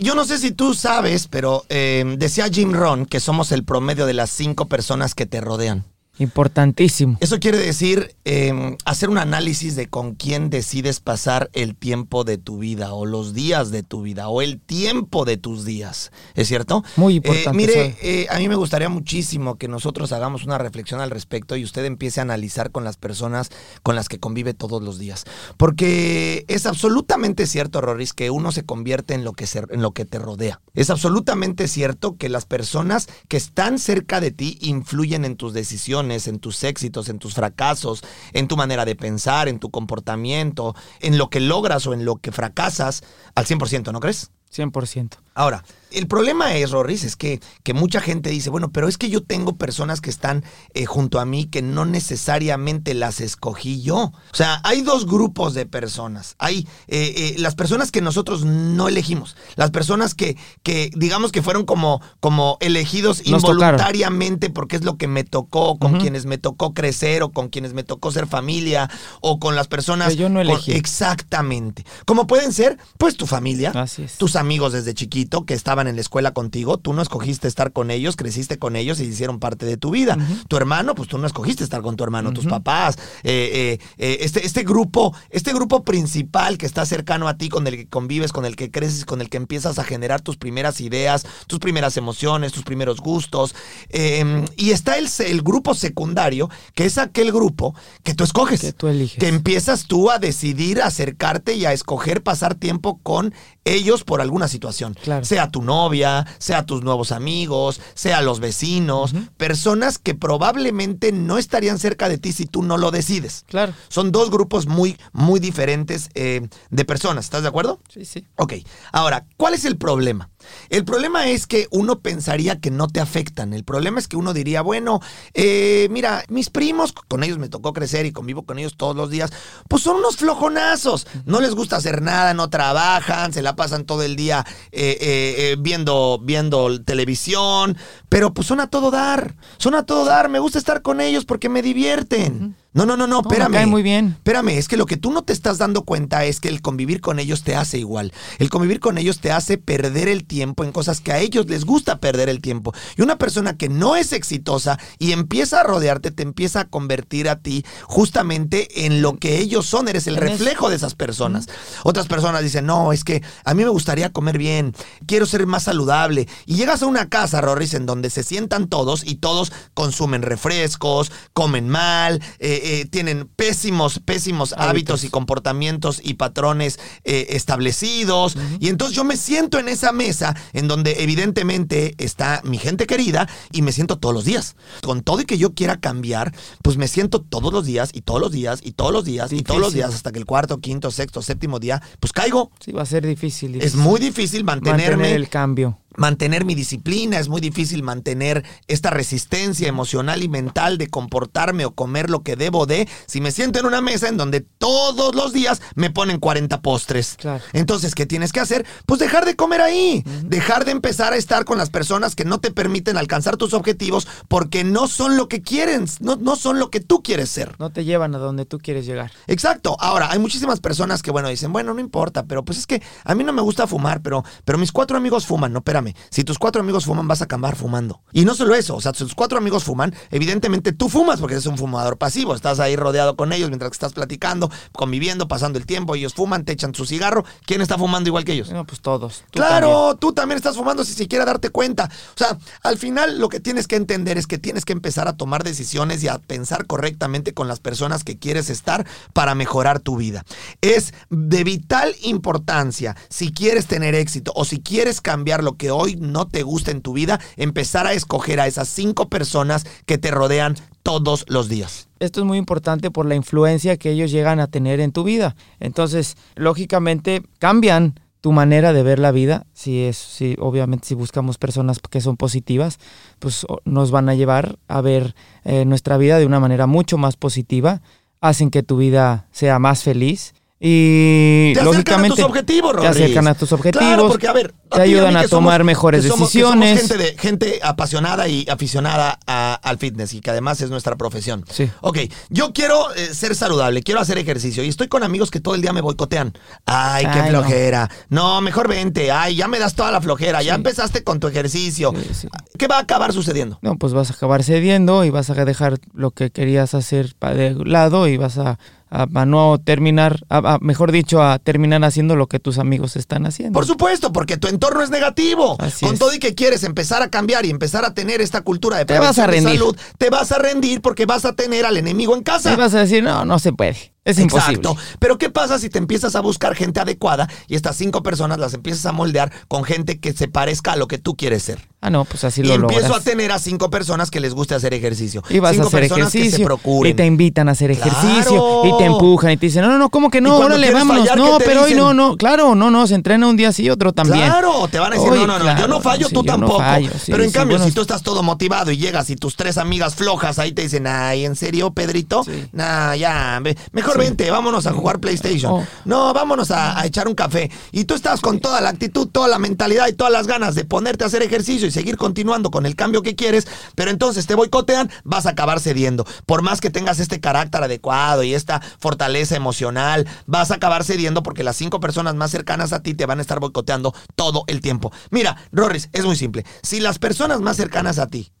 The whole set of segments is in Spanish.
Yo no sé si tú sabes, pero eh, decía Jim Ron que somos el promedio de las cinco personas que te rodean. Importantísimo. Eso quiere decir eh, hacer un análisis de con quién decides pasar el tiempo de tu vida o los días de tu vida o el tiempo de tus días. ¿Es cierto? Muy Eh, importante. mire, eh, a mí me gustaría muchísimo que nosotros hagamos una reflexión al respecto y usted empiece a analizar con las personas con las que convive todos los días. Porque es absolutamente cierto, Roris, que uno se convierte en lo que, se- en lo que te rodea. Es absolutamente cierto que las personas que están cerca de ti influyen en tus decisiones, en tus éxitos, en tus fracasos, en tu manera de pensar, en tu comportamiento, en lo que logras o en lo que fracasas al 100%, ¿no crees? 100%. Ahora, el problema es, Rorris, es que, que mucha gente dice, bueno, pero es que yo tengo personas que están eh, junto a mí que no necesariamente las escogí yo. O sea, hay dos grupos de personas. Hay eh, eh, las personas que nosotros no elegimos, las personas que, que digamos que fueron como, como elegidos Nos tocaron. involuntariamente porque es lo que me tocó, con quienes me tocó crecer o con quienes me tocó ser familia o con las personas... Que yo no con- elegí. exactamente. Como pueden ser, pues tu familia, Así es. tus amigos desde chiquito que estaban en la escuela contigo, tú no escogiste estar con ellos, creciste con ellos y hicieron parte de tu vida. Tu hermano, pues tú no escogiste estar con tu hermano, tus papás, eh, eh, eh, este, este grupo, este grupo principal que está cercano a ti, con el que convives, con el que creces, con el que empiezas a generar tus primeras ideas, tus primeras emociones, tus primeros gustos. eh, y está el, el grupo secundario, que es aquel grupo que tú escoges. Que tú eliges. Que empiezas tú a decidir acercarte y a escoger pasar tiempo con ellos por alguna situación. Claro. Sea tu novia, sea tus nuevos amigos, sea los vecinos, personas que probablemente no estarían cerca de ti si tú no lo decides. Claro. Son dos grupos muy, muy diferentes eh, de personas. ¿Estás de acuerdo? Sí, sí. Ok, ahora, ¿cuál es el problema? El problema es que uno pensaría que no te afectan. El problema es que uno diría, bueno, eh, mira, mis primos, con ellos me tocó crecer y convivo con ellos todos los días, pues son unos flojonazos. No les gusta hacer nada, no trabajan, se la pasan todo el día eh, eh, eh, viendo, viendo televisión, pero pues son a todo dar. Son a todo dar. Me gusta estar con ellos porque me divierten. No, no, no, no, No, me espérame. cae muy bien. Espérame, es que lo que tú no te estás dando cuenta es que el convivir con ellos te hace igual. El convivir con ellos te hace perder el tiempo en cosas que a ellos les gusta perder el tiempo. Y una persona que no es exitosa y empieza a rodearte, te empieza a convertir a ti justamente en lo que ellos son. Eres el reflejo de esas personas. Otras personas dicen, no, es que a mí me gustaría comer bien, quiero ser más saludable. Y llegas a una casa, Rorris, en donde se sientan todos y todos consumen refrescos, comen mal, eh, eh, tienen pésimos, pésimos hábitos. Hábitos. y comportamientos y patrones eh, establecidos. Y entonces yo me siento en esa mesa en donde evidentemente está mi gente querida y me siento todos los días. Con todo y que yo quiera cambiar, pues me siento todos los días y todos los días y todos los días y todos los días hasta que el cuarto, quinto, sexto, séptimo día, pues caigo. Sí, va a ser difícil. Es muy difícil mantenerme mantener el cambio. Mantener mi disciplina, es muy difícil mantener esta resistencia emocional y mental de comportarme o comer lo que debo de si me siento en una mesa en donde todos los días me ponen 40 postres. Claro. Entonces, ¿qué tienes que hacer? Pues dejar de comer ahí, dejar de empezar a estar con las personas que no te permiten alcanzar tus objetivos porque no son lo que quieren, no, no son lo que tú quieres ser. No te llevan a donde tú quieres llegar. Exacto. Ahora, hay muchísimas personas que, bueno, dicen, bueno, no importa, pero pues es que a mí no me gusta fumar, pero, pero mis cuatro amigos fuman. No, espérame. Si tus cuatro amigos fuman, vas a acabar fumando. Y no solo eso, o sea, si tus cuatro amigos fuman, evidentemente tú fumas porque eres un fumador pasivo. Estás ahí rodeado con ellos mientras que estás platicando, conviviendo, pasando el tiempo. Ellos fuman, te echan su cigarro. ¿Quién está fumando igual que ellos? No, pues todos. Tú Claro, también. tú también estás fumando sin siquiera darte cuenta. O sea, al final lo que tienes que entender es que tienes que empezar a tomar decisiones y a pensar correctamente con las personas que quieres estar para mejorar tu vida. Es de vital importancia, si quieres tener éxito o si quieres cambiar lo que hoy no te gusta en tu vida, empezar a escoger a esas cinco personas que te rodean todos los días. Esto es muy importante por la influencia que ellos llegan a tener en tu vida. Entonces, lógicamente, cambian tu manera de ver la vida. Si es, si, obviamente, si buscamos personas que son positivas, pues nos van a llevar a ver eh, nuestra vida de una manera mucho más positiva. Hacen que tu vida sea más feliz. Y Te acercan a lógicamente tus objetivos, te acercan a tus objetivos, Claro, porque a ver, te ti y ayudan a tomar somos- mejores que somos- que somos decisiones. gente, de, gente apasionada y aficionada a- al fitness y que además es nuestra profesión. Sí. Ok, yo quiero eh, ser saludable, quiero hacer ejercicio y estoy con amigos que todo el día me boicotean. Ay, qué Ay, flojera. No. mejor vente. Ay, ya me das toda la flojera. Ya empezaste con tu ejercicio. Sí. ¿Qué va a acabar sucediendo? No, pues vas a acabar cediendo y vas a dejar lo que querías hacer pa- de lado y vas a, a- a no terminar, a- a- mejor dicho, a terminar haciendo lo que tus amigos están haciendo. Por supuesto, porque tu entorno es negativo. Así Con es. todo y que quieres empezar a cambiar y empezar a tener esta cultura de Te vas a prevención de rendir. salud, te vas a rendir porque vas a tener al enemigo en casa. Y vas a decir, no, no se puede. Es imposible. Exacto. Pero ¿qué pasa si te empiezas a buscar gente adecuada y estas cinco personas las empiezas a moldear con gente que se parezca a lo que tú quieres ser? Ah, no, pues así Y lo empiezo logras. a tener a cinco personas que les guste hacer ejercicio. Y vas cinco a hacer personas que se ejercicio. procuren. Y te invitan a hacer ejercicio. Claro. Y te empujan y te dicen, no, no, no, ¿cómo que Y no? Órale, vámonos. fallar, no, ¿qué te pero hoy no, no. Claro, no, no. Se entrena un día sí, otro también. Claro, te van a decir, no, no, no, yo no fallo, sí, tú yo no tampoco. fallo, sí, Pero en sí, cambio, bueno. si tú estás todo motivado y llegas y tus tres amigas flojas ahí te dicen, ay, ¿en serio, Pedrito? Sí. Nah, ya, ve- mejor vente, vámonos a jugar PlayStation. Oh. No, vámonos a, a echar un café. Y tú estás con toda la actitud, toda la mentalidad y todas las ganas de ponerte a hacer ejercicio y seguir continuando con el cambio que quieres, pero entonces te boicotean, vas a acabar cediendo. Por más que tengas este carácter adecuado y esta fortaleza emocional, vas a acabar cediendo porque las cinco personas más cercanas a ti te van a estar boicoteando todo el tiempo. Mira, Rorris, es muy simple. Si las personas más cercanas a ti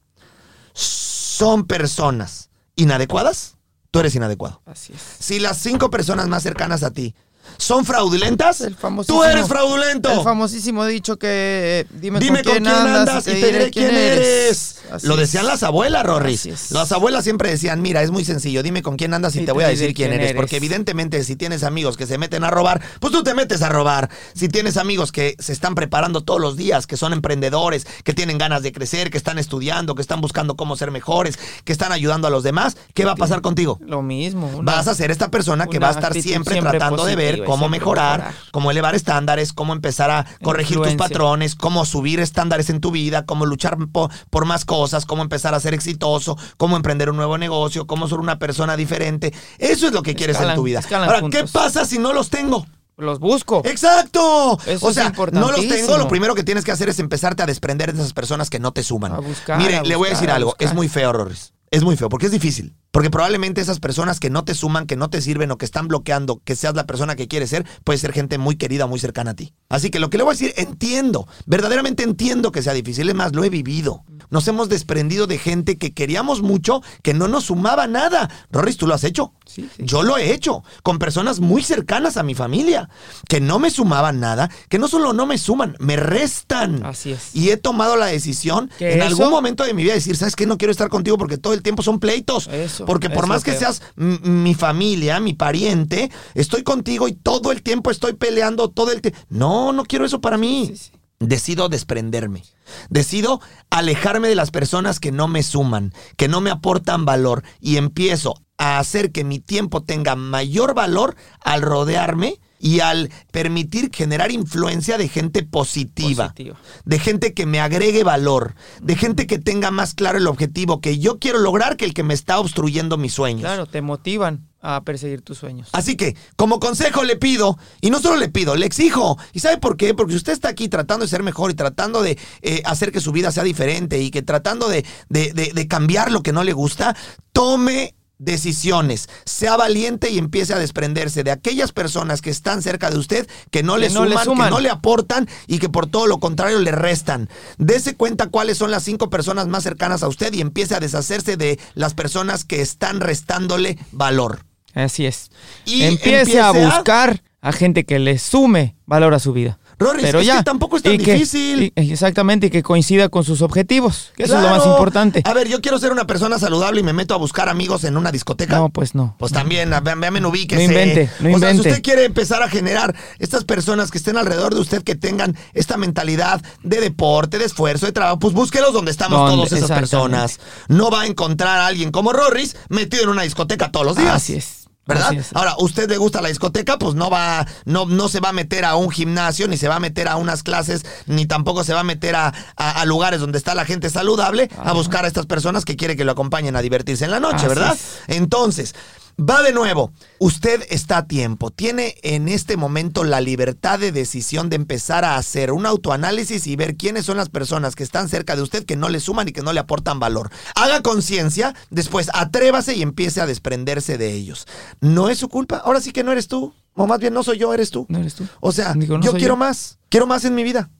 son personas inadecuadas, tú eres inadecuado. Así es. Si las cinco personas más cercanas a ti son fraudulentas, El tú eres fraudulento. El famosísimo dicho que eh, dime, Dime con quién andas y te diré quién eres. Lo decían las abuelas, Rorris. Es. Las abuelas siempre decían, mira, es muy sencillo, dime con quién andas y, Y te voy a decir quién quién eres. Porque evidentemente si tienes amigos que se meten a robar, pues tú te metes a robar. Si tienes amigos que se están preparando todos los días, que son emprendedores, que tienen ganas de crecer, que están estudiando, que están buscando cómo ser mejores, que están ayudando a los demás, ¿qué va a pasar contigo? Lo mismo. una- Vas a ser esta persona que va a estar siempre tratando de ver cómo mejorar, mejorar. cómo elevar estándares, cómo empezar a corregir tus patrones, cómo subir estándares en tu vida, cómo luchar po- por, más cosas, cómo empezar a ser exitoso, cómo emprender un nuevo negocio, cómo ser una persona diferente. Eso es lo que quieres en tu vida. Ahora, juntos. ¿qué pasa si no los tengo? Los busco. Exacto. Eso o sea, no los tengo. Lo primero que tienes que hacer es empezarte a desprender de esas personas que no te suman. A buscar, Mire, a le voy a decir a algo. Es muy feo, Rorris. Es muy feo porque es difícil. Porque probablemente esas personas que no te suman, que no te sirven o que están bloqueando que seas la persona que quieres ser, puede ser gente muy querida, muy cercana a ti. Así que lo que le voy a decir, entiendo, verdaderamente entiendo que sea difícil, es más, lo he vivido. Nos hemos desprendido de gente que queríamos mucho, que no nos sumaba nada. Rorris, tú lo has hecho. Sí, sí. Yo lo he hecho con personas muy cercanas a mi familia, que no me sumaban nada, que no solo no me suman, me restan. Así es. Y he tomado la decisión ¿Que en eso? algún momento de mi vida de decir, ¿sabes qué? No quiero estar contigo porque todo el tiempo son pleitos. Eso, porque por eso más que seas mi familia, mi pariente, estoy contigo y todo el tiempo estoy peleando, todo el tiempo. No, no quiero eso para mí. Sí, sí. Decido desprenderme. Decido alejarme de las personas que no me suman, que no me aportan valor y empiezo a hacer que mi tiempo tenga mayor valor al rodearme y al permitir generar influencia de gente positiva, Positiva. de gente que me agregue valor, de gente que tenga más claro el objetivo que yo quiero lograr que el que me está obstruyendo mis sueños. Claro, te motivan a perseguir tus sueños. Así que, como consejo le pido, y no solo le pido, le exijo. ¿Y sabe por qué? Porque si usted está aquí tratando de ser mejor y tratando de eh, hacer que su vida sea diferente y que tratando de, de- de- de cambiar lo que no le gusta, tome decisiones, sea valiente y empiece a desprenderse de aquellas personas que están cerca de usted, que no, Que le, no le suman, que no le aportan y que por todo lo contrario le restan. Dese cuenta cuáles son las cinco personas más cercanas a usted y empiece a deshacerse de las personas que están restándole valor. Así es. Y empiece a- buscar a gente que le sume valor a su vida. Rorris, es que tampoco es tan y que- difícil. y- exactamente, y que coincida con sus objetivos, que eso es lo más importante. A ver, yo quiero ser una persona saludable y me meto a buscar amigos en una discoteca. No, pues no. Pues también, véame, ubíquese. No invente, no o sea, si invente. usted quiere empezar a generar estas personas que estén alrededor de usted, que tengan esta mentalidad de deporte, de esfuerzo, de trabajo, pues búsquelos donde estamos Donde- todas esas personas. No va a encontrar a alguien como Rorris metido en una discoteca todos los días. Así es. ¿Verdad? Ahora, usted le gusta la discoteca, pues no va, no, no se va a meter a un gimnasio, ni se va a meter a unas clases, ni tampoco se va a meter a, a- a lugares donde está la gente saludable a buscar a estas personas que quiere que lo acompañen a divertirse en la noche, Así ¿verdad? es. Entonces, Va de nuevo. Usted está a tiempo. Tiene en este momento la libertad de decisión de empezar a hacer un autoanálisis y ver quiénes son las personas que están cerca de usted que no le suman y que no le aportan valor. Haga conciencia, después atrévase y empiece a desprenderse de ellos. No es su culpa. Ahora sí que no eres tú. O más bien no soy yo, eres tú. No eres tú. O sea, Digo, no yo quiero yo. más. Quiero más en mi vida.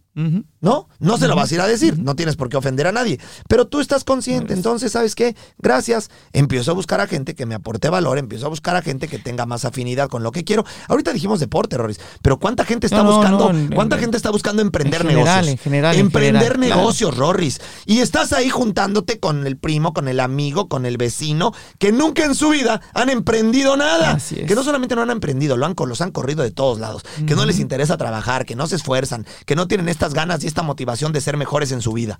¿No? No se lo vas a ir a decir, no tienes por qué ofender a nadie, pero tú estás consciente, entonces, ¿sabes qué? Gracias, empiezo a buscar a gente que me aporte valor, empiezo a buscar a gente que tenga más afinidad con lo que quiero. Ahorita dijimos deporte, Roris, pero ¿cuánta gente está No, buscando, no, cuánta en- gente está buscando emprender en general, negocios? en general, en emprender general, claro. negocios, Roris. Y estás ahí juntándote con el primo, con el amigo, con el vecino, que nunca en su vida han emprendido nada. Así es. Que no solamente no han emprendido, lo han, los han corrido de todos lados, que no les interesa trabajar, que no se esfuerzan, que no tienen estas ganas y esta motivación de ser mejores en su vida.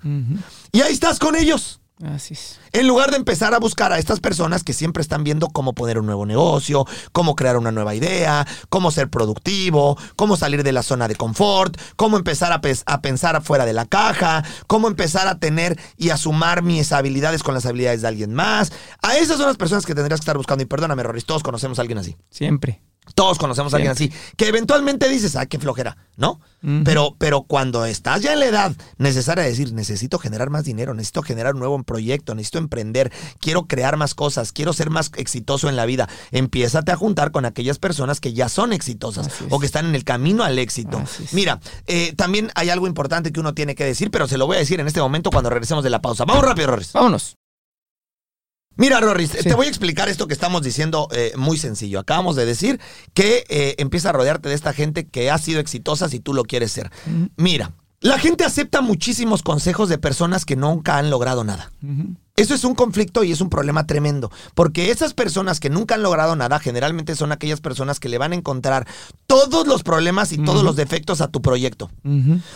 Y ahí estás con ellos. Así es. En lugar de empezar a buscar a estas personas que siempre están viendo cómo poner un nuevo negocio, cómo crear una nueva idea, cómo ser productivo, cómo salir de la zona de confort, cómo empezar a, pensar afuera de la caja, cómo empezar a tener y a sumar mis habilidades con las habilidades de alguien más. A esas son las personas que tendrías que estar buscando. Y perdóname, Roris, todos conocemos a alguien así. Siempre. Todos conocemos a alguien así. Que eventualmente dices, ah, qué flojera, ¿no? Pero, pero cuando estás ya en la edad necesaria de decir, necesito generar más dinero, necesito generar un nuevo proyecto, necesito emprender, quiero crear más cosas, quiero ser más exitoso en la vida, empiézate a juntar con aquellas personas que ya son exitosas o que están en el camino al éxito. Mira, eh, también hay algo importante que uno tiene que decir, pero se lo voy a decir en este momento cuando regresemos de la pausa. Vamos rápido, Rorris. Vámonos. Mira, Rorris, Sí. te voy a explicar esto que estamos diciendo eh, muy sencillo. Acabamos de decir que eh, empieza a rodearte de esta gente que ha sido exitosa si tú lo quieres ser. Mira, la gente acepta muchísimos consejos de personas que nunca han logrado nada. Eso es un conflicto y es un problema tremendo, porque esas personas que nunca han logrado nada generalmente son aquellas personas que le van a encontrar todos los problemas y todos los defectos a tu proyecto,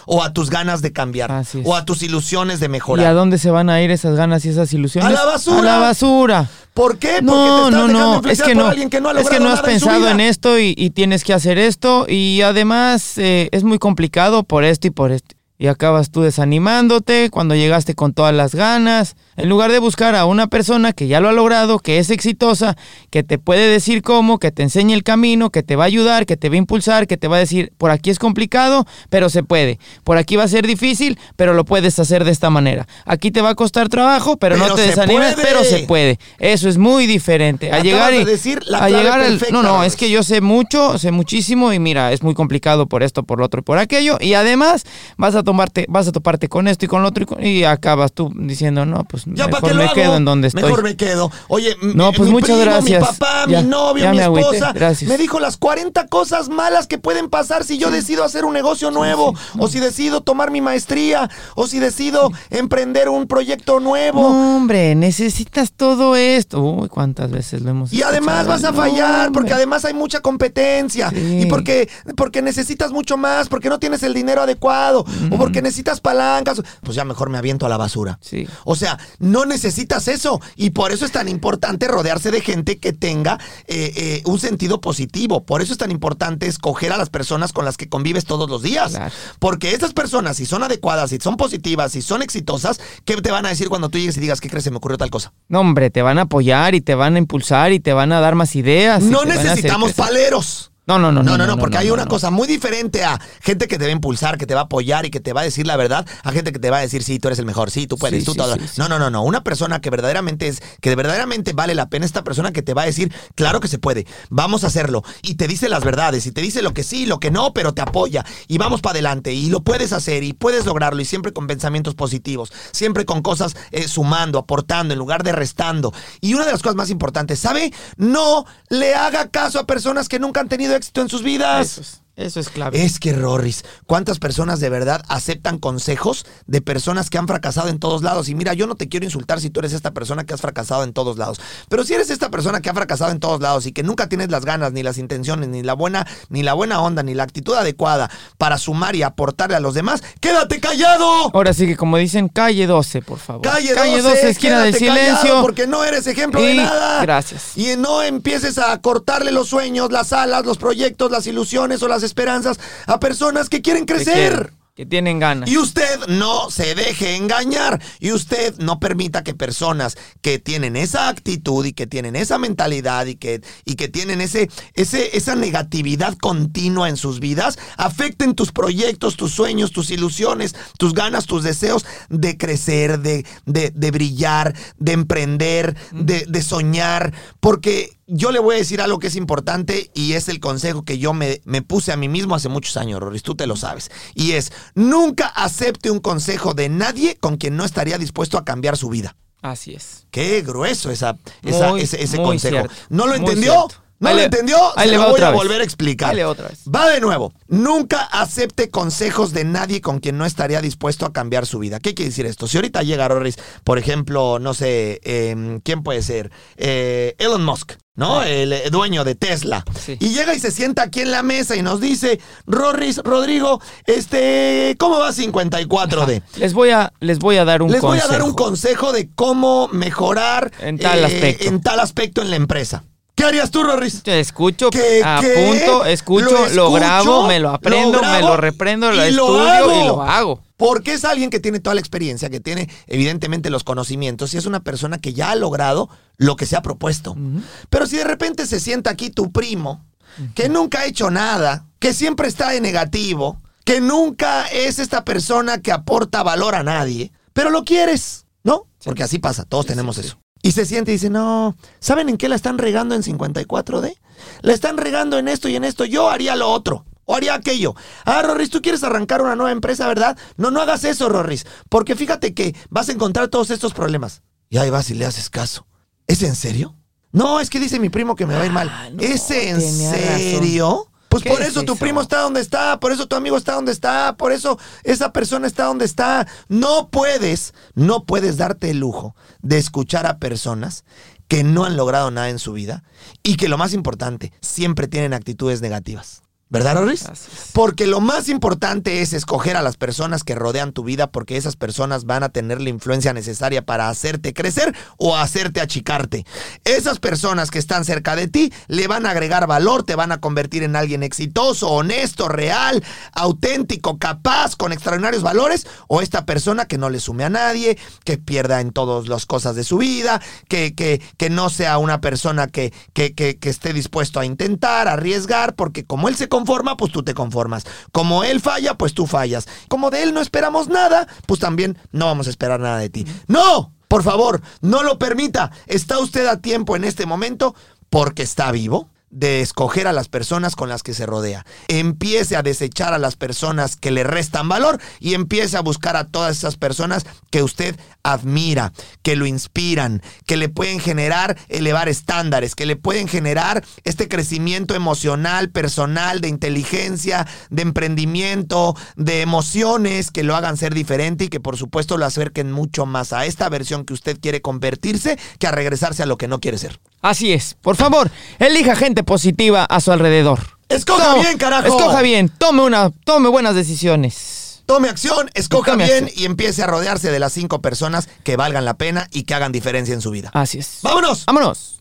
o a tus ganas de cambiar, o a tus ilusiones de ¿Y a mejorar. dónde se van a ir esas ganas y esas ilusiones? ¡A la basura! A la basura. ¿Por qué? Porque te No, estás no, dejando no, es que no, alguien que no ha es que no has nada en su pensado vida. en esto y, y tienes que hacer esto y además eh, es muy complicado por esto y por esto. Y acabas tú desanimándote cuando llegaste con todas las ganas, en lugar de buscar a una persona que ya lo ha logrado, que es exitosa, que te puede decir cómo, que te enseñe el camino, que te va a ayudar, que te va a impulsar, que te va a decir, por aquí es complicado, pero se puede. Por aquí va a ser difícil, pero lo puedes hacer de esta manera. Aquí te va a costar trabajo, pero, Pero no te desanimes, puede. pero se puede. Eso es muy diferente. A Acabas llegar y de decir la a llegar al- no, no, es que yo sé mucho, sé muchísimo y mira, es muy complicado por esto, por lo otro y por aquello y además vas a tomarte vas a toparte con esto y con lo otro y, con- y acabas tú diciendo, "No, pues Ya mejor me hago. quedo en donde estoy." Mejor me quedo. Oye, No, pues mi muchas primo, gracias. Mi papá, Ya, mi novio, mi esposa. Me dijo las 40 cosas malas que pueden pasar si yo decido hacer un negocio nuevo, sí, o si decido tomar mi maestría, o si decido emprender un proyecto nuevo. No, hombre, necesitas todo esto. Uy, cuántas veces lo hemos Y además vas a No, fallar, porque además hay mucha competencia. Y porque, porque necesitas mucho más, porque no tienes el dinero adecuado, o porque necesitas palancas. Pues ya mejor me aviento a la basura. Sí. O sea, no necesitas eso. Y por eso es tan importante rodearse de gente que tenga eh, eh, un sentido positivo. Por eso es tan importante escoger a las personas con las que convives todos los días. Claro. Porque esas personas, si son adecuadas, si son positivas, si son exitosas, ¿qué te van a decir cuando tú llegues y digas, ¿qué crees? Se me ocurrió tal cosa. No, hombre, te van a apoyar y te van a impulsar y te van a dar más ideas. No necesitamos paleros. No, no, no, No, no, no, porque hay no, una no. cosa muy diferente a gente que te va a impulsar, que te va a apoyar y que te va a decir la verdad, a gente que te va a decir, sí, tú eres el mejor, sí, tú puedes, Sí, tú sí, todo. sí. No, no, no, no. Una persona que verdaderamente es, que verdaderamente vale la pena, esta persona que te va a decir, claro que se puede, vamos a hacerlo. Y te dice las verdades, y te dice lo que sí, lo que no, pero te apoya. Y vamos para adelante, y lo puedes hacer, y puedes lograrlo, y siempre con pensamientos positivos, siempre con cosas eh, sumando, aportando, en lugar de restando. Y una de las cosas más importantes, ¿sabe? No le haga caso a personas que nunca han tenido éxito en sus vidas. Eso es clave. Es que, Rorris, ¿cuántas personas de verdad aceptan consejos de personas que han fracasado en todos lados? Y mira, yo no te quiero insultar si tú eres esta persona que has fracasado en todos lados. Pero si eres esta persona que ha fracasado en todos lados y que nunca tienes las ganas, ni las intenciones, ni la buena, ni la buena onda, ni la actitud adecuada para sumar y aportarle a los demás, ¡quédate callado! Ahora sí que como dicen, calle 12, por favor. Calle 12, esquina del silencio. porque no eres ejemplo de nada. gracias. Y no empieces a cortarle los sueños, las alas, los proyectos, las ilusiones o las esperanzas a personas que quieren crecer. Que tienen ganas. Y usted no se deje engañar. Y usted no permita que personas que tienen esa actitud y que tienen esa mentalidad y que, y que tienen ese, ese, esa negatividad continua en sus vidas afecten tus proyectos, tus sueños, tus ilusiones, tus ganas, tus deseos de crecer, de, de, de brillar, de emprender, de, de soñar. Porque yo le voy a decir algo que es importante y es el consejo que yo me, me puse a mí mismo hace muchos años, Roris, tú te lo sabes. Y es, nunca acepte un consejo de nadie con quien no estaría dispuesto a cambiar su vida. Así es. Qué grueso esa, esa- Muy, ese, ese muy consejo. cierto, ¿No lo entendió? cierto. ¿No Ahí lo le- entendió? ahí Se le lo voy otra a vez. volver a explicar. Ahí le va otra vez. Va de nuevo. Nunca acepte consejos de nadie con quien no estaría dispuesto a cambiar su vida. ¿Qué quiere decir esto? Si ahorita llega Roris, por ejemplo, no sé, eh, ¿quién puede ser? Eh, Elon Musk. ¿No? El eh, dueño de Tesla. Sí. Y llega y se sienta aquí en la mesa y nos dice, Roris, Rodrigo, este, ¿cómo va 54D? Les voy a, les voy a dar un Les voy consejo. a dar un consejo de cómo mejorar eh, En tal aspecto. en tal aspecto en la empresa. ¿Qué harías tú, Roris? Te escucho, ¿Qué, apunto, qué? escucho, Lo lo, grabo, me lo aprendo, lo me lo reprendo, lo lo estudio hago. y lo hago. Porque es alguien que tiene toda la experiencia, que tiene evidentemente los conocimientos y es una persona que ya ha logrado lo que se ha propuesto. Pero si de repente se sienta aquí tu primo, que nunca ha hecho nada, que siempre está de negativo, que nunca es esta persona que aporta valor a nadie, pero lo quieres, ¿no? Porque así pasa, todos Sí, tenemos sí. eso. Y se siente y dice, no, ¿saben en qué la están regando en 54D? La están regando en esto y en esto. Yo haría lo otro. O haría aquello. Ah, Rorris, tú quieres arrancar una nueva empresa, ¿verdad? No, no hagas eso, Rorris. Porque fíjate que vas a encontrar todos estos problemas. Y ahí vas y le haces caso. ¿Es en serio? No, es que dice mi primo que me va a ir mal. Ah, no, ¿Es en razón. Pues ¿Qué por es eso tu eso? primo está donde está, por eso tu amigo está donde está, por eso esa persona está donde está. No puedes, no puedes darte el lujo de escuchar a personas que no han logrado nada en su vida y que lo más importante, siempre tienen actitudes negativas. ¿Verdad, Roris? Porque lo más importante es escoger a las personas que rodean tu vida porque esas personas van a tener la influencia necesaria para hacerte crecer o hacerte achicarte. Esas personas que están cerca de ti le van a agregar valor, te van a convertir en alguien exitoso, honesto, real, auténtico, capaz, con extraordinarios valores o esta persona que no le sume a nadie, que pierda en todas las cosas de su vida, que, que, que no sea una persona que, que, que, que esté dispuesto a intentar, a arriesgar, porque como él se pues tú te conformas. Como él falla, pues tú fallas. Como de él no esperamos nada, pues también no vamos a esperar nada de ti. ¡No! Por favor, no lo permita. Está usted a tiempo en este momento porque está vivo de escoger a las personas con las que se rodea. Empiece a desechar a las personas que le restan valor y empiece a buscar a todas esas personas que usted admira, que lo inspiran, que le pueden generar elevar estándares, que le pueden generar este crecimiento emocional, personal, de inteligencia, de emprendimiento, de emociones, que lo hagan ser diferente y que por supuesto lo acerquen mucho más a esta versión que usted quiere convertirse que a regresarse a lo que no quiere ser. Así es. Por favor, elija gente positiva a su alrededor. Escoja No, bien, carajo. Escoja bien. Tome una, tome buenas decisiones. Tome acción, escoja Tome bien acción. y empiece a rodearse de las cinco personas que valgan la pena y que hagan diferencia en su vida. Así es. ¡Vámonos! Vámonos.